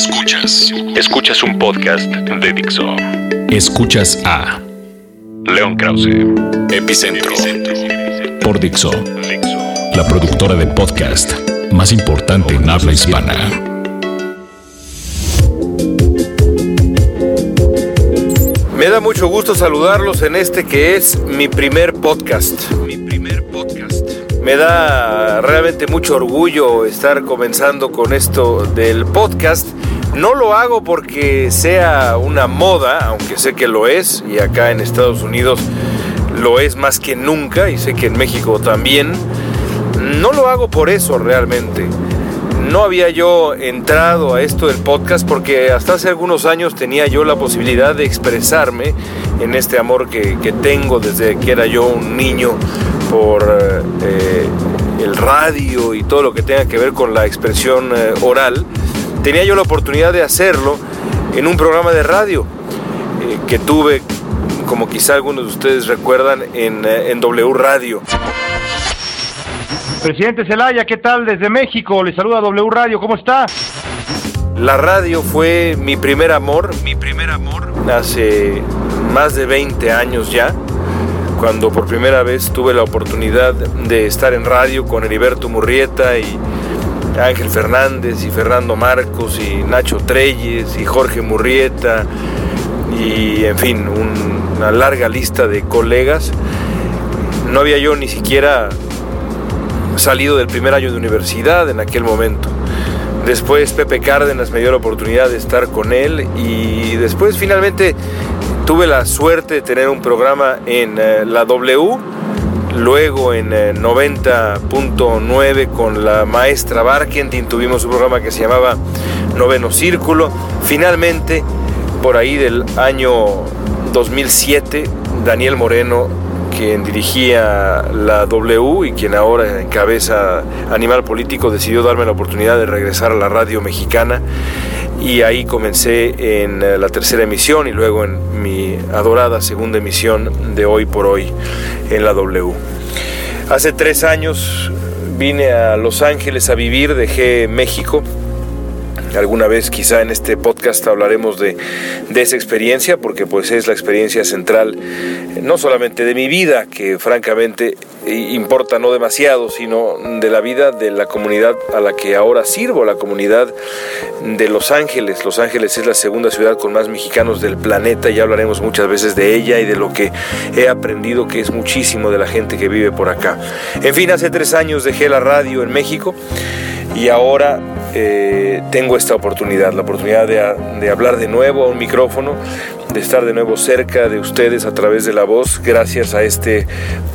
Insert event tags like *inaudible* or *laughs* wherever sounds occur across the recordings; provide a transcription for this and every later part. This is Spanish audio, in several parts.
Escuchas. Escuchas un podcast de Dixo. Escuchas a León Krause, Epicentro, por Dixo, la productora de podcast más importante en habla hispana. Me da mucho gusto saludarlos en este que es mi primer podcast. Mi primer podcast. Me da realmente mucho orgullo estar comenzando con esto del podcast. No lo hago porque sea una moda, aunque sé que lo es, y acá en Estados Unidos lo es más que nunca, y sé que en México también. No lo hago por eso realmente. No había yo entrado a esto del podcast porque hasta hace algunos años tenía yo la posibilidad de expresarme en este amor que, que tengo desde que era yo un niño por eh, el radio y todo lo que tenga que ver con la expresión eh, oral, tenía yo la oportunidad de hacerlo en un programa de radio eh, que tuve, como quizá algunos de ustedes recuerdan, en, en W Radio. Presidente Zelaya, ¿qué tal desde México? Le saluda W Radio, ¿cómo está? La radio fue mi primer amor, mi primer amor, hace más de 20 años ya cuando por primera vez tuve la oportunidad de estar en radio con Heriberto Murrieta y Ángel Fernández y Fernando Marcos y Nacho Treyes y Jorge Murrieta y en fin, una larga lista de colegas. No había yo ni siquiera salido del primer año de universidad en aquel momento. Después Pepe Cárdenas me dio la oportunidad de estar con él y después finalmente tuve la suerte de tener un programa en eh, la W, luego en 90.9 eh, con la maestra Barkentin tuvimos un programa que se llamaba Noveno Círculo. Finalmente, por ahí del año 2007, Daniel Moreno quien dirigía la W y quien ahora encabeza Animal Político, decidió darme la oportunidad de regresar a la radio mexicana y ahí comencé en eh, la tercera emisión y luego en mi adorada segunda emisión de Hoy por Hoy en la W. Hace tres años vine a Los Ángeles a vivir, dejé México Alguna vez quizá en este podcast hablaremos de, esa experiencia, porque pues es la experiencia central no solamente de mi vida, que francamente importa no demasiado, sino de la vida de la comunidad a la que ahora sirvo, la comunidad de Los Ángeles. Los Ángeles es la segunda ciudad con más mexicanos del planeta, ya hablaremos muchas veces de ella y de lo que he aprendido, que es muchísimo de la gente que vive por acá. En fin, hace tres años dejé la radio en México y ahora eh, tengo esta oportunidad, la oportunidad de, hablar de nuevo a un micrófono, de estar de nuevo cerca de ustedes a través de la voz, gracias a este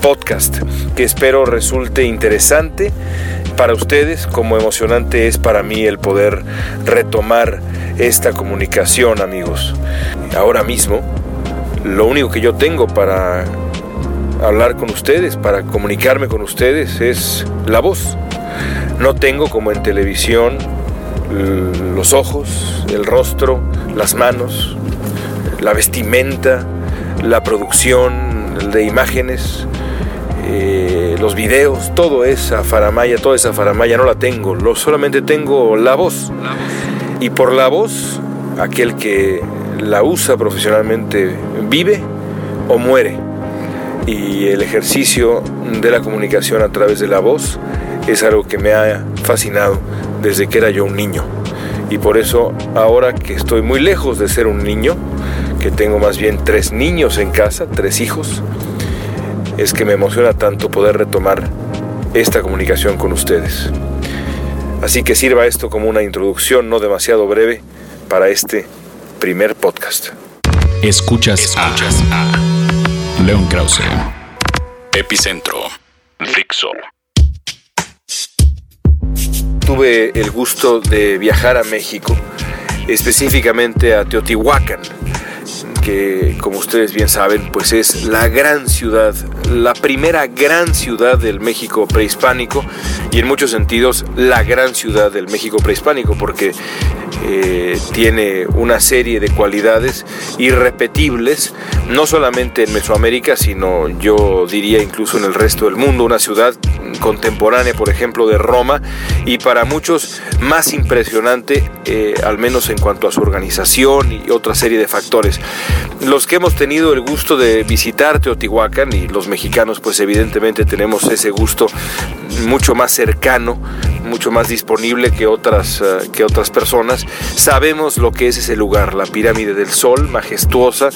podcast que espero resulte interesante para ustedes, como emocionante es para mí el poder retomar esta comunicación, amigos. Ahora mismo, lo único que yo tengo para hablar con ustedes, para comunicarme con ustedes, es la voz no tengo como en televisión los ojos, el rostro, las manos, la vestimenta, la producción de imágenes, eh, los videos, todo esa faramaya, toda esa faramaya no la tengo, lo, solamente tengo la voz. Y por la voz, aquel que la usa profesionalmente vive o muere. Y el ejercicio de la comunicación a través de la voz es algo que me ha fascinado desde que era yo un niño. Y por eso ahora que estoy muy lejos de ser un niño, que tengo más bien tres niños en casa, tres hijos, es que me emociona tanto poder retomar esta comunicación con ustedes. Así que sirva esto como una introducción no demasiado breve para este primer podcast. Escuchas, a, León Krause, Epicentro, Fixo tuve el gusto de viajar a México, específicamente a Teotihuacán, que como ustedes bien saben, pues es la gran ciudad, la primera gran ciudad del México prehispánico y en muchos sentidos la gran ciudad del México prehispánico, porque eh, tiene una serie de cualidades irrepetibles, no solamente en Mesoamérica, sino yo diría incluso en el resto del mundo, una ciudad contemporánea, por ejemplo, de Roma, y para muchos más impresionante, eh, al menos en cuanto a su organización y otra serie de factores. Los que hemos tenido el gusto de visitar Teotihuacán, y los mexicanos pues evidentemente tenemos ese gusto mucho más cercano, mucho más disponible que otras, eh, que otras personas, sabemos lo que es ese lugar, la pirámide del Sol, majestuosa,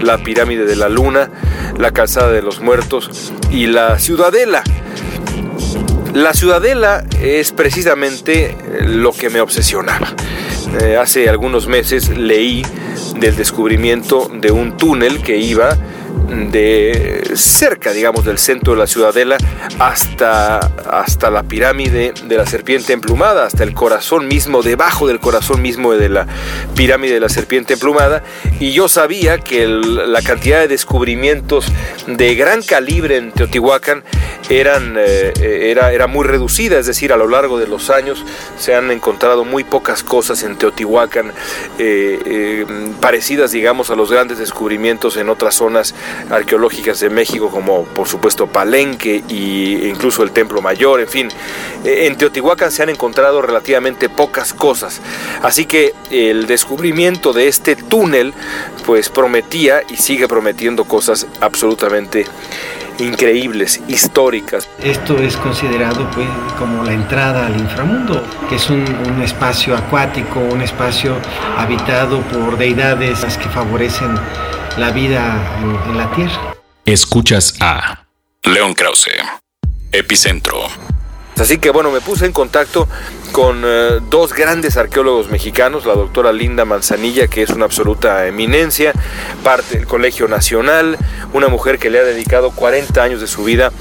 la pirámide de la Luna, la calzada de los muertos y la ciudadela. La ciudadela es precisamente lo que me obsesionaba. Eh, hace algunos meses leí del descubrimiento de un túnel que iba de cerca, digamos, del centro de la ciudadela hasta, hasta la pirámide de la serpiente emplumada, hasta el corazón mismo, debajo del corazón mismo de la pirámide de la serpiente emplumada. Y yo sabía que la cantidad de descubrimientos de gran calibre en Teotihuacán eran, eh, era, era muy reducida, es decir, a lo largo de los años se han encontrado muy pocas cosas en Teotihuacán eh, eh, parecidas, digamos, a los grandes descubrimientos en otras zonas arqueológicas de México, como por supuesto Palenque e incluso el Templo Mayor, en fin. Eh, en Teotihuacán se han encontrado relativamente pocas cosas, así que el descubrimiento de este túnel pues prometía y sigue prometiendo cosas absolutamente increíbles, históricas. Esto es considerado pues, como la entrada al inframundo, que es un, espacio acuático, un espacio habitado por deidades que favorecen la vida en, en la tierra. Escuchas a León Krause, Epicentro. Así que bueno, me puse en contacto con eh, dos grandes arqueólogos mexicanos, la doctora Linda Manzanilla, que es una absoluta eminencia, parte del Colegio Nacional, una mujer que le ha dedicado 40 años de su vida,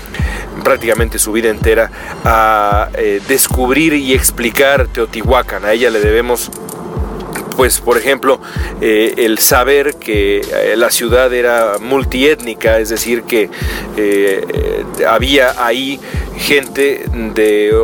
prácticamente su vida entera, a eh, descubrir y explicar Teotihuacán. A ella le debemos pues por ejemplo eh, el saber que la ciudad era multiétnica, es decir, que había ahí gente de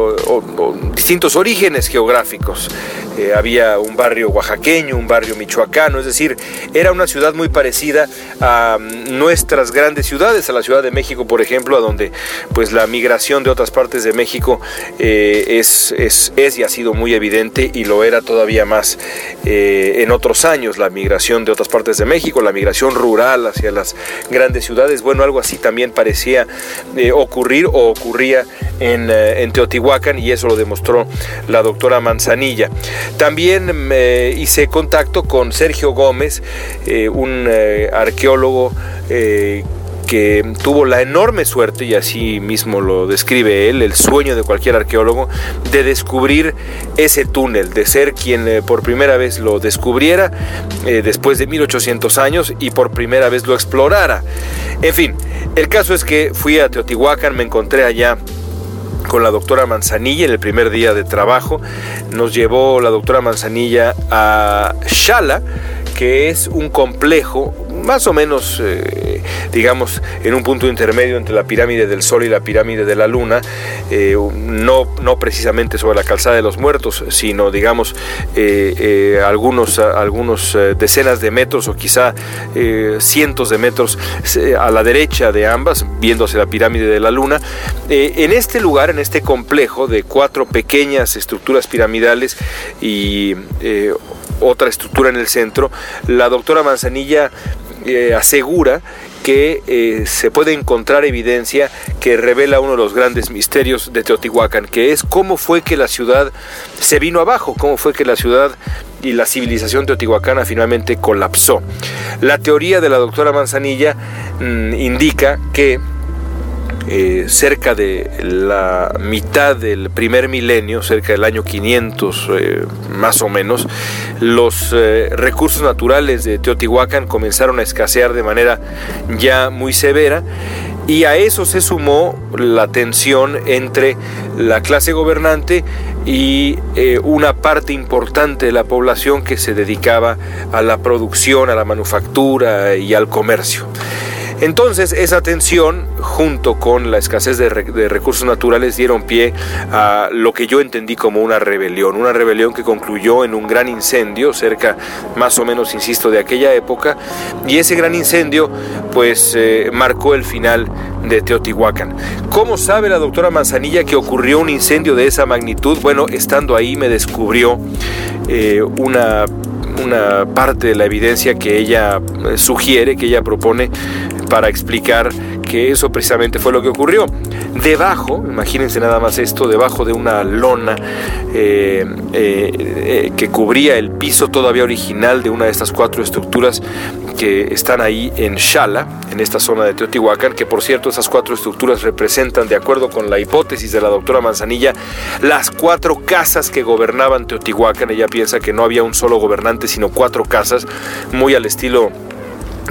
distintos orígenes geográficos. Eh, había un barrio oaxaqueño, un barrio michoacano, es decir, era una ciudad muy parecida a mm, nuestras grandes ciudades, a la Ciudad de México, por ejemplo, a donde pues la migración de otras partes de México eh, es, es, es, y ha sido muy evidente y lo era todavía más eh, en otros años, la migración de otras partes de México, la migración rural hacia las grandes ciudades, bueno, algo así también parecía ocurrir o ocurría en, en Teotihuacán y eso lo demostró la doctora Manzanilla. También hice contacto con Sergio Gómez, eh, un eh, arqueólogo eh, que tuvo la enorme suerte, y así mismo lo describe él, el sueño de cualquier arqueólogo, de descubrir ese túnel, de ser quien por primera vez lo descubriera después de 1800 años y por primera vez lo explorara. En fin, el caso es que fui a Teotihuacán, me encontré allá con la doctora Manzanilla en el primer día de trabajo. Nos llevó la doctora Manzanilla a Shala, que es un complejo más o menos, eh, digamos, en un punto intermedio entre la pirámide del Sol y la pirámide de la Luna, eh, no, no precisamente sobre la calzada de los muertos, sino, digamos, eh, algunos, algunos decenas de metros o quizá cientos de metros a la derecha de ambas, viéndose la pirámide de la Luna. en este lugar, en este complejo de cuatro pequeñas estructuras piramidales y otra estructura en el centro, la doctora Manzanilla eh, asegura que eh, se puede encontrar evidencia que revela uno de los grandes misterios de Teotihuacán, que es cómo fue que la ciudad se vino abajo, cómo fue que la ciudad y la civilización teotihuacana finalmente colapsó. La teoría de la doctora Manzanilla mm, indica que eh, cerca de la mitad del primer milenio, cerca del año 500 eh, más o menos, los eh, recursos naturales de Teotihuacán comenzaron a escasear de manera ya muy severa y a eso se sumó la tensión entre la clase gobernante y una parte importante de la población que se dedicaba a la producción, a la manufactura y al comercio. Entonces esa tensión junto con la escasez de, recursos naturales dieron pie a lo que yo entendí como una rebelión, una rebelión que concluyó en un gran incendio cerca más o menos, insisto, de aquella época y ese gran incendio pues eh, marcó el final de Teotihuacán. ¿Cómo sabe la doctora Manzanilla que ocurrió un incendio de esa magnitud? Bueno, estando ahí me descubrió eh, una una parte de la evidencia que ella eh, sugiere, que ella propone para explicar que eso precisamente fue lo que ocurrió. Debajo, imagínense nada más esto, debajo de una lona eh, eh, que cubría el piso todavía original de una de estas cuatro estructuras que están ahí en Shala, en esta zona de Teotihuacán, que por cierto esas cuatro estructuras representan, de acuerdo con la hipótesis de la doctora Manzanilla, las cuatro casas que gobernaban Teotihuacán. Ella piensa que no había un solo gobernante, sino cuatro casas, muy al estilo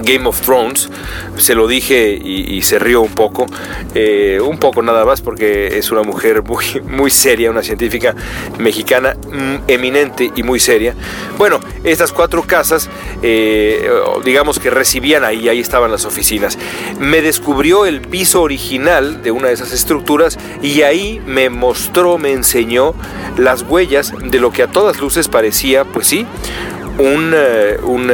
Game of Thrones, se lo dije y, se rió un poco, eh, un poco nada más porque es una mujer muy, muy seria, una científica mexicana mm, eminente y muy seria. Bueno, estas cuatro casas, eh, digamos que recibían ahí, ahí estaban las oficinas. Me descubrió el piso original de una de esas estructuras y ahí me mostró, me enseñó las huellas de lo que a todas luces parecía, pues sí, un, eh, un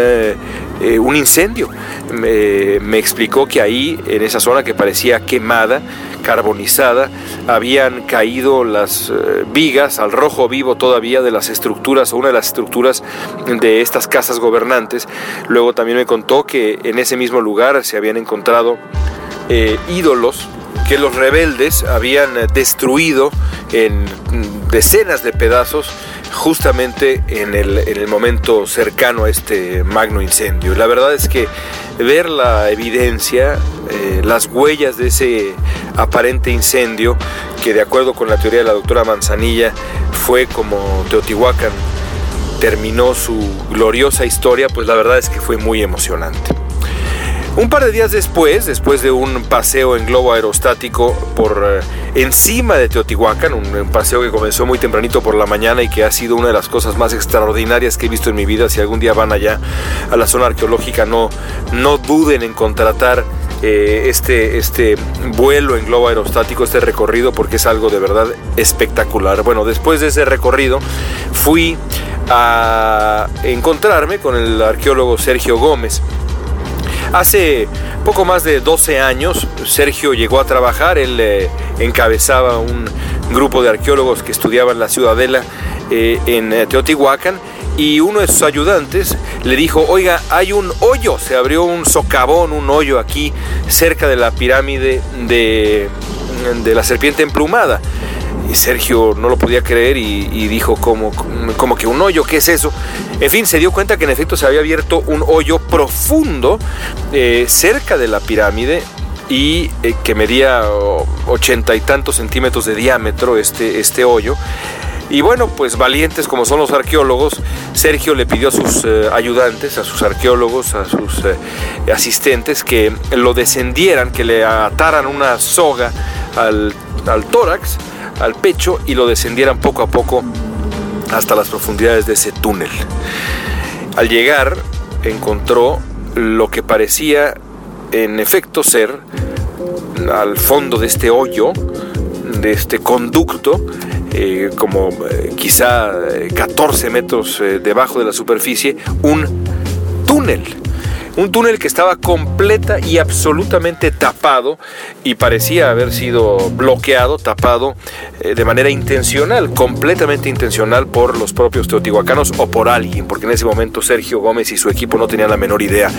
eh, un incendio. Me, explicó que ahí, en esa zona que parecía quemada, carbonizada, habían caído las eh, vigas al rojo vivo todavía de las estructuras, o una de las estructuras de estas casas gobernantes. Luego también me contó que en ese mismo lugar se habían encontrado eh, ídolos que los rebeldes habían destruido en decenas de pedazos justamente en el, en el, momento cercano a este magno incendio. La verdad es que ver la evidencia, eh, las huellas de ese aparente incendio, que de acuerdo con la teoría de la doctora Manzanilla fue como Teotihuacán terminó su gloriosa historia, pues la verdad es que fue muy emocionante. Un par de días después, después de un paseo en globo aerostático por eh, encima de Teotihuacán, un, paseo que comenzó muy tempranito por la mañana y que ha sido una de las cosas más extraordinarias que he visto en mi vida, si algún día van allá a la zona arqueológica, no, no duden en contratar eh, este, este vuelo en globo aerostático, este recorrido, porque es algo de verdad espectacular. Bueno, después de ese recorrido fui a encontrarme con el arqueólogo Sergio Gómez, Hace poco más de 12 años Sergio llegó a trabajar, él eh, encabezaba un grupo de arqueólogos que estudiaban la ciudadela eh, en eh, Teotihuacán y uno de sus ayudantes le dijo, oiga, hay un hoyo, se abrió un socavón, un hoyo aquí cerca de la pirámide de, de la serpiente emplumada. Y Sergio no lo podía creer y, dijo como, como que un hoyo, ¿qué es eso? En fin, se dio cuenta que en efecto se había abierto un hoyo profundo eh, cerca de la pirámide y eh, que medía ochenta y tantos centímetros de diámetro este, este hoyo. Y bueno, pues valientes como son los arqueólogos, Sergio le pidió a sus eh, ayudantes, a sus arqueólogos, a sus asistentes que lo descendieran, que le ataran una soga al, al tórax al pecho y lo descendieran poco a poco hasta las profundidades de ese túnel. Al llegar encontró lo que parecía en efecto ser al fondo de este hoyo, de este conducto, eh, como eh, quizá 14 eh, metros debajo de la superficie, un túnel un túnel que estaba completa y absolutamente tapado y parecía haber sido bloqueado, tapado eh, de manera intencional, completamente intencional por los propios teotihuacanos o por alguien, porque en ese momento Sergio Gómez y su equipo no tenían la menor idea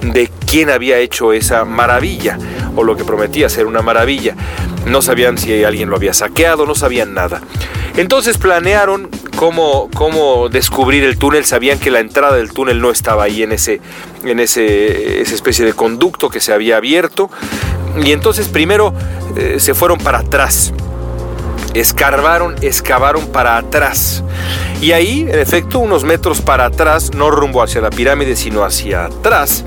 de quién había hecho esa maravilla o lo que prometía ser una maravilla. No sabían si alguien lo había saqueado, no sabían nada. Entonces planearon cómo, cómo descubrir el túnel. Sabían que la entrada del túnel no estaba ahí en, ese, en ese, especie de conducto que se había abierto. Y entonces primero eh, se fueron para atrás. Escarbaron, excavaron para atrás. Y ahí, en efecto, unos metros para atrás, no rumbo hacia la pirámide, sino hacia atrás,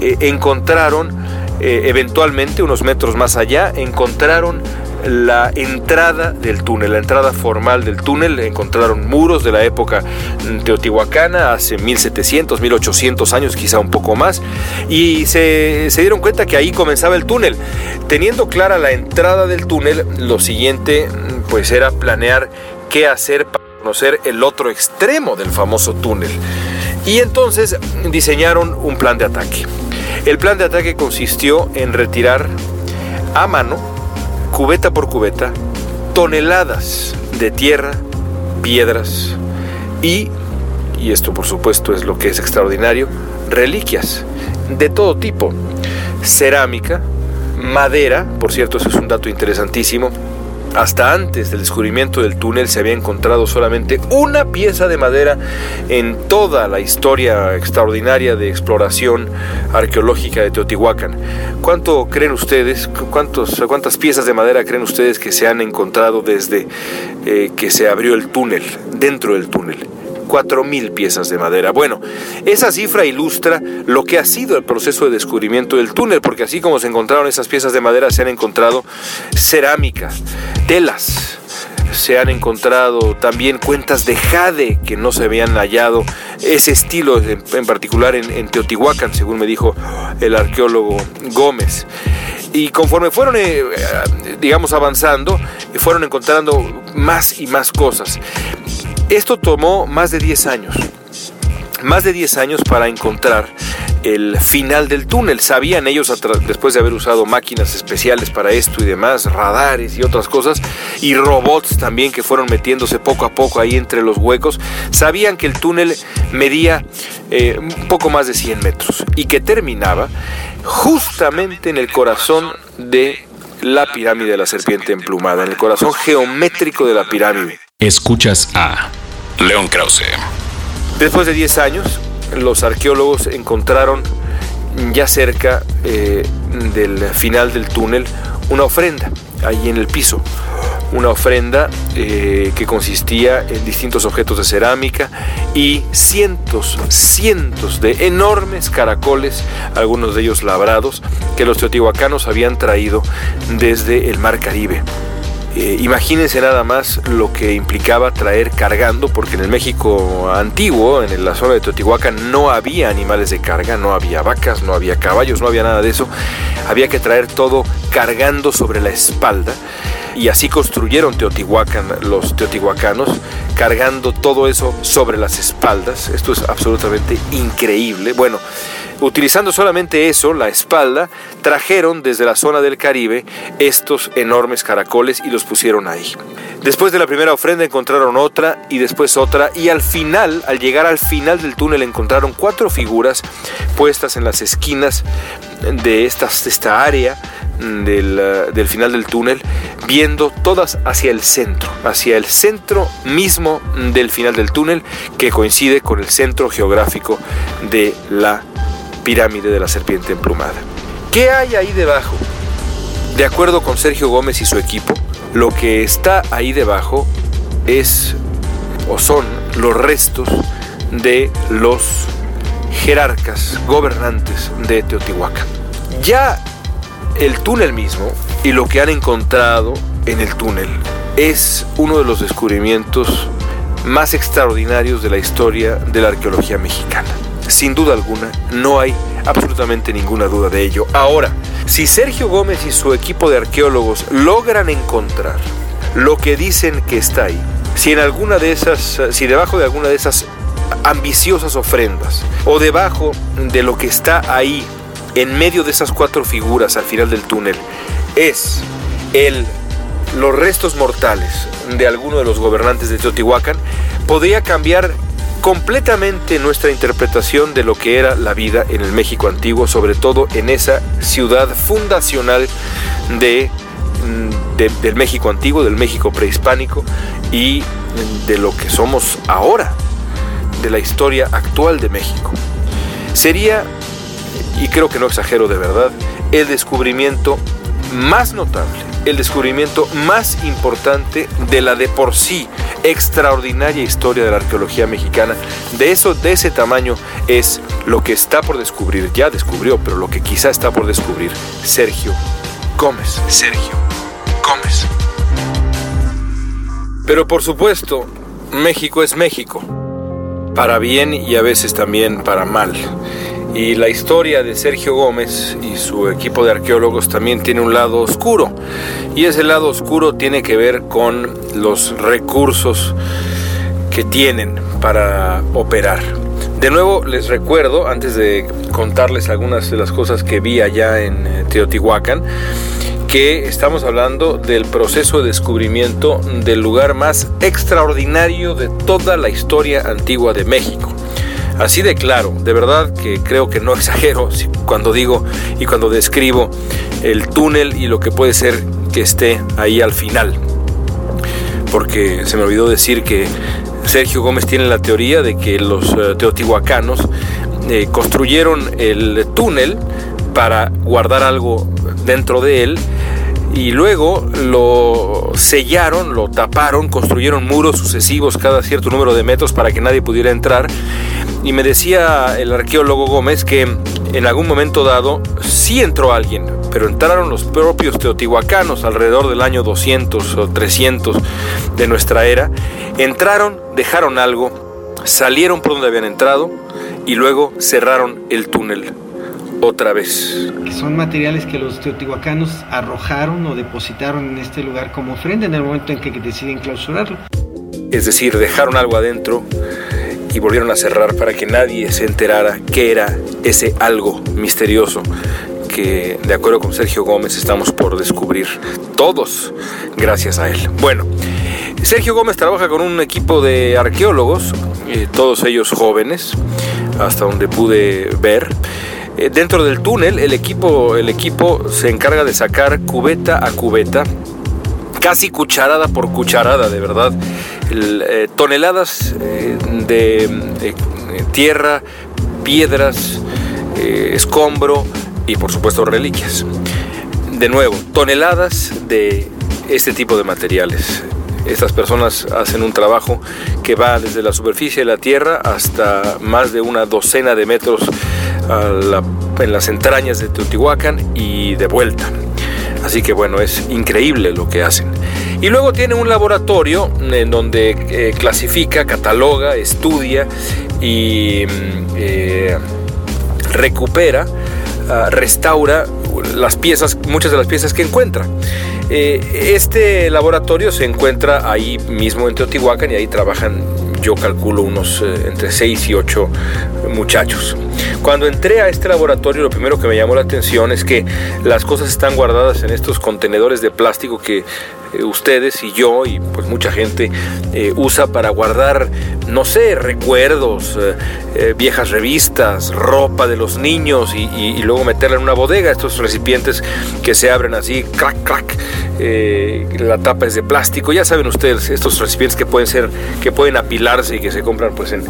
eh, encontraron, eh, eventualmente, unos metros más allá, encontraron la entrada del túnel, la entrada formal del túnel. Encontraron muros de la época teotihuacana, hace 1700, 1800 años, quizá un poco más, y se, se dieron cuenta que ahí comenzaba el túnel. Teniendo clara la entrada del túnel, lo siguiente pues era planear qué hacer para conocer el otro extremo del famoso túnel. Y entonces diseñaron un plan de ataque. El plan de ataque consistió en retirar a mano, cubeta por cubeta, toneladas de tierra, piedras y, y esto por supuesto es lo que es extraordinario, reliquias de todo tipo. Cerámica, madera, por cierto, eso es un dato interesantísimo, hasta antes del descubrimiento del túnel se había encontrado solamente una pieza de madera en toda la historia extraordinaria de exploración arqueológica de Teotihuacán. ¿Cuánto creen ustedes, cuántos, cuántas piezas de madera creen ustedes que se han encontrado desde eh, que se abrió el túnel, dentro del túnel? 4.000 piezas de madera. Bueno, esa cifra ilustra lo que ha sido el proceso de descubrimiento del túnel, porque así como se encontraron esas piezas de madera, se han encontrado cerámica, telas, se han encontrado también cuentas de jade que no se habían hallado ese estilo en, particular en, Teotihuacán, según me dijo el arqueólogo Gómez. Y conforme fueron, eh, digamos, avanzando, fueron encontrando más y más cosas. Esto tomó más de 10 años. Más de 10 años para encontrar el final del túnel. Sabían ellos, después de haber usado máquinas especiales para esto y demás, radares y otras cosas, y robots también que fueron metiéndose poco a poco ahí entre los huecos, sabían que el túnel medía eh, un poco más de 100 metros y que terminaba justamente en el corazón de la pirámide de la serpiente emplumada, en el corazón geométrico de la pirámide. Escuchas a León Krause. Después de 10 años, los arqueólogos encontraron ya cerca eh, del final del túnel una ofrenda, ahí en el piso. Una ofrenda eh, que consistía en distintos objetos de cerámica y cientos, cientos de enormes caracoles, algunos de ellos labrados, que los teotihuacanos habían traído desde el mar Caribe. Eh, imagínense nada más lo que implicaba traer cargando, porque en el México antiguo, en la zona de Teotihuacán, no había animales de carga, no había vacas, no había caballos, no había nada de eso. Había que traer todo cargando sobre la espalda. Y así construyeron Teotihuacán los teotihuacanos, cargando todo eso sobre las espaldas. Esto es absolutamente increíble. Bueno, Utilizando solamente eso, la espalda, trajeron desde la zona del Caribe estos enormes caracoles y los pusieron ahí. Después de la primera ofrenda encontraron otra y después otra y al final, al llegar al final del túnel encontraron cuatro figuras puestas en las esquinas de, esta área del, uh, del, final del túnel, viendo todas hacia el centro, hacia el centro mismo del final del túnel, que coincide con el centro geográfico de la pirámide de la serpiente emplumada. ¿Qué hay ahí debajo? De acuerdo con Sergio Gómez y su equipo, lo que está ahí debajo es o son los restos de los jerarcas gobernantes de Teotihuacán. Ya el túnel mismo y lo que han encontrado en el túnel es uno de los descubrimientos más extraordinarios de la historia de la arqueología mexicana. Sin duda alguna, no hay absolutamente ninguna duda de ello. Ahora, si Sergio Gómez y su equipo de arqueólogos logran encontrar lo que dicen que está ahí, si en alguna de esas, si debajo de alguna de esas ambiciosas ofrendas o debajo de lo que está ahí en medio de esas cuatro figuras al final del túnel es el los restos mortales de alguno de los gobernantes de Teotihuacán podría cambiar completamente nuestra interpretación de lo que era la vida en el México antiguo, sobre todo en esa ciudad fundacional de, mm, del México antiguo, del México prehispánico y de lo que somos ahora, de la historia actual de México. Sería, y creo que no exagero de verdad, el descubrimiento más notable, el descubrimiento más importante de la de por sí extraordinaria historia de la arqueología mexicana. De eso, de ese tamaño es lo que está por descubrir, ya descubrió, pero lo que quizá está por descubrir Sergio Gómez. Sergio Gómez. Pero por supuesto, México es México, para bien y a veces también para mal. Y la historia de Sergio Gómez y su equipo de arqueólogos también tiene un lado oscuro. Y ese lado oscuro tiene que ver con los recursos que tienen para operar. De nuevo les recuerdo, antes de contarles algunas de las cosas que vi allá en eh, Teotihuacán, que estamos hablando del proceso de descubrimiento del lugar más extraordinario de toda la historia antigua de México. Así de claro, de verdad que creo que no *laughs* exagero cuando digo y cuando describo el túnel y lo que puede ser que esté ahí al final. Porque se me olvidó decir que Sergio Gómez tiene la teoría de que los eh, teotihuacanos eh, construyeron el túnel para guardar algo dentro de él y luego lo sellaron, lo taparon, construyeron muros sucesivos cada cierto número de metros para que nadie pudiera entrar. Y me decía el arqueólogo Gómez que en algún momento dado sí entró alguien, pero entraron los propios teotihuacanos alrededor del año 200 o 300 de nuestra era. Entraron, dejaron algo, salieron por donde habían entrado y luego cerraron el túnel otra vez. Son materiales que los teotihuacanos arrojaron o depositaron en este lugar como ofrenda en el momento en que deciden clausurarlo. Es decir, dejaron algo adentro y volvieron a cerrar para que nadie se enterara qué era ese algo misterioso que, de acuerdo con Sergio Gómez, estamos por descubrir todos gracias a él. Bueno, Sergio Gómez trabaja con un equipo de arqueólogos, eh, todos ellos jóvenes, hasta donde pude ver. Eh, dentro del túnel el equipo, el equipo se encarga de sacar cubeta a cubeta, casi cucharada por cucharada, de verdad, eh, toneladas eh, de tierra, piedras, escombro y por supuesto reliquias. De nuevo, toneladas de este tipo de materiales. Estas personas hacen un trabajo que va desde la superficie de la Tierra hasta más de una docena de metros en las entrañas de Teotihuacán y de vuelta. Así que bueno, es increíble lo que hacen. Y luego tiene un laboratorio en donde eh, clasifica, cataloga, estudia y mm, eh, recupera, ah, restaura las piezas, muchas de las piezas que encuentra. Eh, este laboratorio se encuentra ahí mismo en Teotihuacán y ahí trabajan, yo calculo, unos entre 6 y 8 muchachos. Cuando entré a este laboratorio, lo primero que me llamó la atención es que las cosas están guardadas en estos contenedores de plástico que eh, ustedes y yo y pues mucha gente eh, usa para guardar, no sé, recuerdos, eh, viejas revistas, ropa de los niños y, luego meterla en una bodega, estos recipientes que se abren así, crack, crack, la tapa es de plástico, ya saben ustedes, estos recipientes que pueden ser, que pueden apilarse y que se compran pues en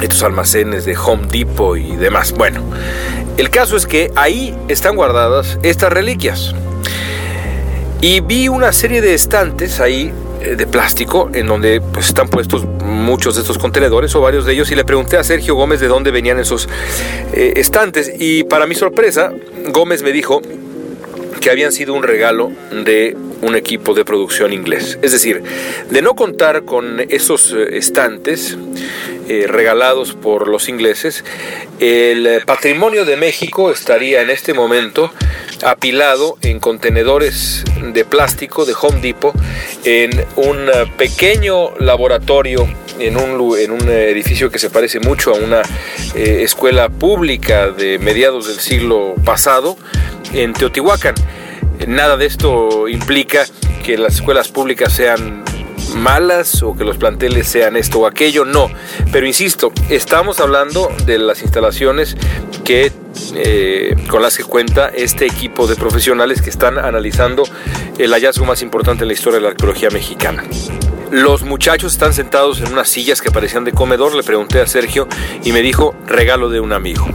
estos almacenes de Home Depot y demás. Bueno, el caso es que ahí están guardadas estas reliquias. Y vi una serie de estantes ahí eh, de plástico en donde pues, están puestos muchos de estos contenedores o varios de ellos y le pregunté a Sergio Gómez de dónde venían esos eh, estantes y para mi sorpresa Gómez me dijo que habían sido un regalo de un equipo de producción inglés. Es decir, de no contar con esos eh, estantes regalados por los ingleses, el patrimonio de México estaría en este momento apilado en contenedores de plástico de Home Depot en un pequeño laboratorio en un, en un edificio que se parece mucho a una eh, escuela pública de mediados del siglo pasado en Teotihuacán. Nada de esto implica que las escuelas públicas sean malas o que los planteles sean esto o aquello, no. Pero insisto, estamos hablando de las instalaciones que eh, con las que cuenta este equipo de profesionales que están analizando el hallazgo más importante en la historia de la arqueología mexicana. Los muchachos están sentados en unas sillas que parecían de comedor, le pregunté a Sergio y me dijo regalo de un amigo.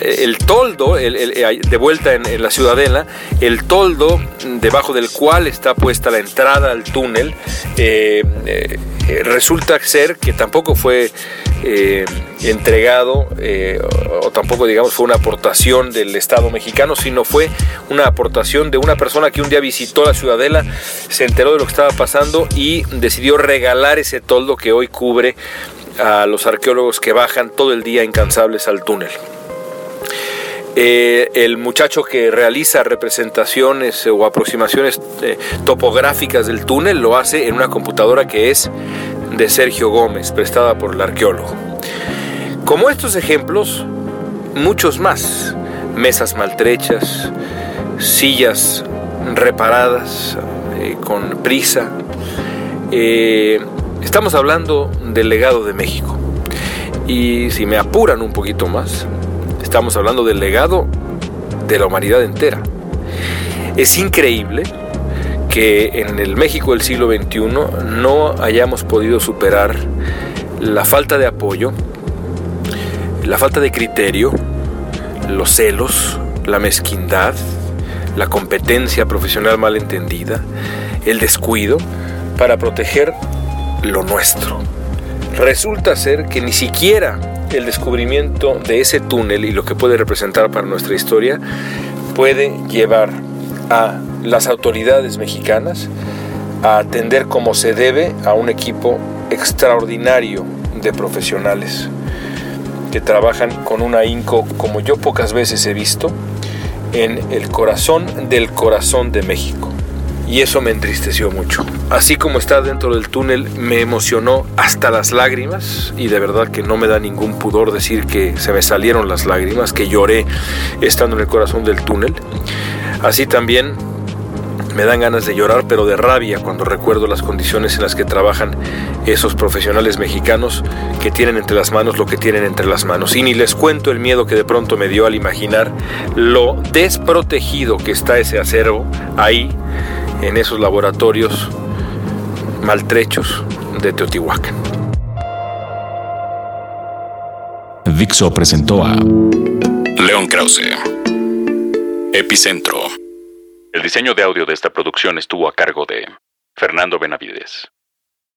El toldo, de vuelta en, la ciudadela, el toldo debajo del cual está puesta la entrada al túnel, eh, eh, resulta ser que tampoco fue eh, entregado o tampoco digamos fue una aportación del Estado mexicano, sino fue una aportación de una persona que un día visitó la ciudadela, se enteró de lo que estaba pasando y decidió regalar ese toldo que hoy cubre a los arqueólogos que bajan todo el día incansables al túnel. Eh, el muchacho que realiza representaciones o aproximaciones eh, topográficas del túnel lo hace en una computadora que es de Sergio Gómez, prestada por el arqueólogo. Como estos ejemplos, muchos más. Mesas maltrechas, sillas reparadas eh, con prisa. estamos hablando del legado de México. Y si me apuran un poquito más, Estamos hablando del legado de la humanidad entera. Es increíble que en el México del siglo XXI no hayamos podido superar la falta de apoyo, la falta de criterio, los celos, la mezquindad, la competencia profesional mal entendida, el descuido para proteger lo nuestro. Resulta ser que ni siquiera el descubrimiento de ese túnel y lo que puede representar para nuestra historia puede llevar a las autoridades mexicanas a atender como se debe a un equipo extraordinario de profesionales que trabajan con un ahínco como yo pocas veces he visto en el corazón del corazón de México y eso me entristeció mucho. Así como está dentro del túnel, me emocionó hasta las lágrimas y de verdad que no me da ningún pudor decir que se me salieron las lágrimas, que lloré estando en el corazón del túnel. Así también me dan ganas de llorar, pero de rabia cuando recuerdo las condiciones en las que trabajan esos profesionales mexicanos que tienen entre las manos lo que tienen entre las manos. Y ni les cuento el miedo que de pronto me dio al imaginar lo desprotegido que está ese acervo ahí en esos laboratorios maltrechos de Teotihuacán. Dixo presentó a León Krause, Epicentro. El diseño de audio de esta producción estuvo a cargo de Fernando Benavides.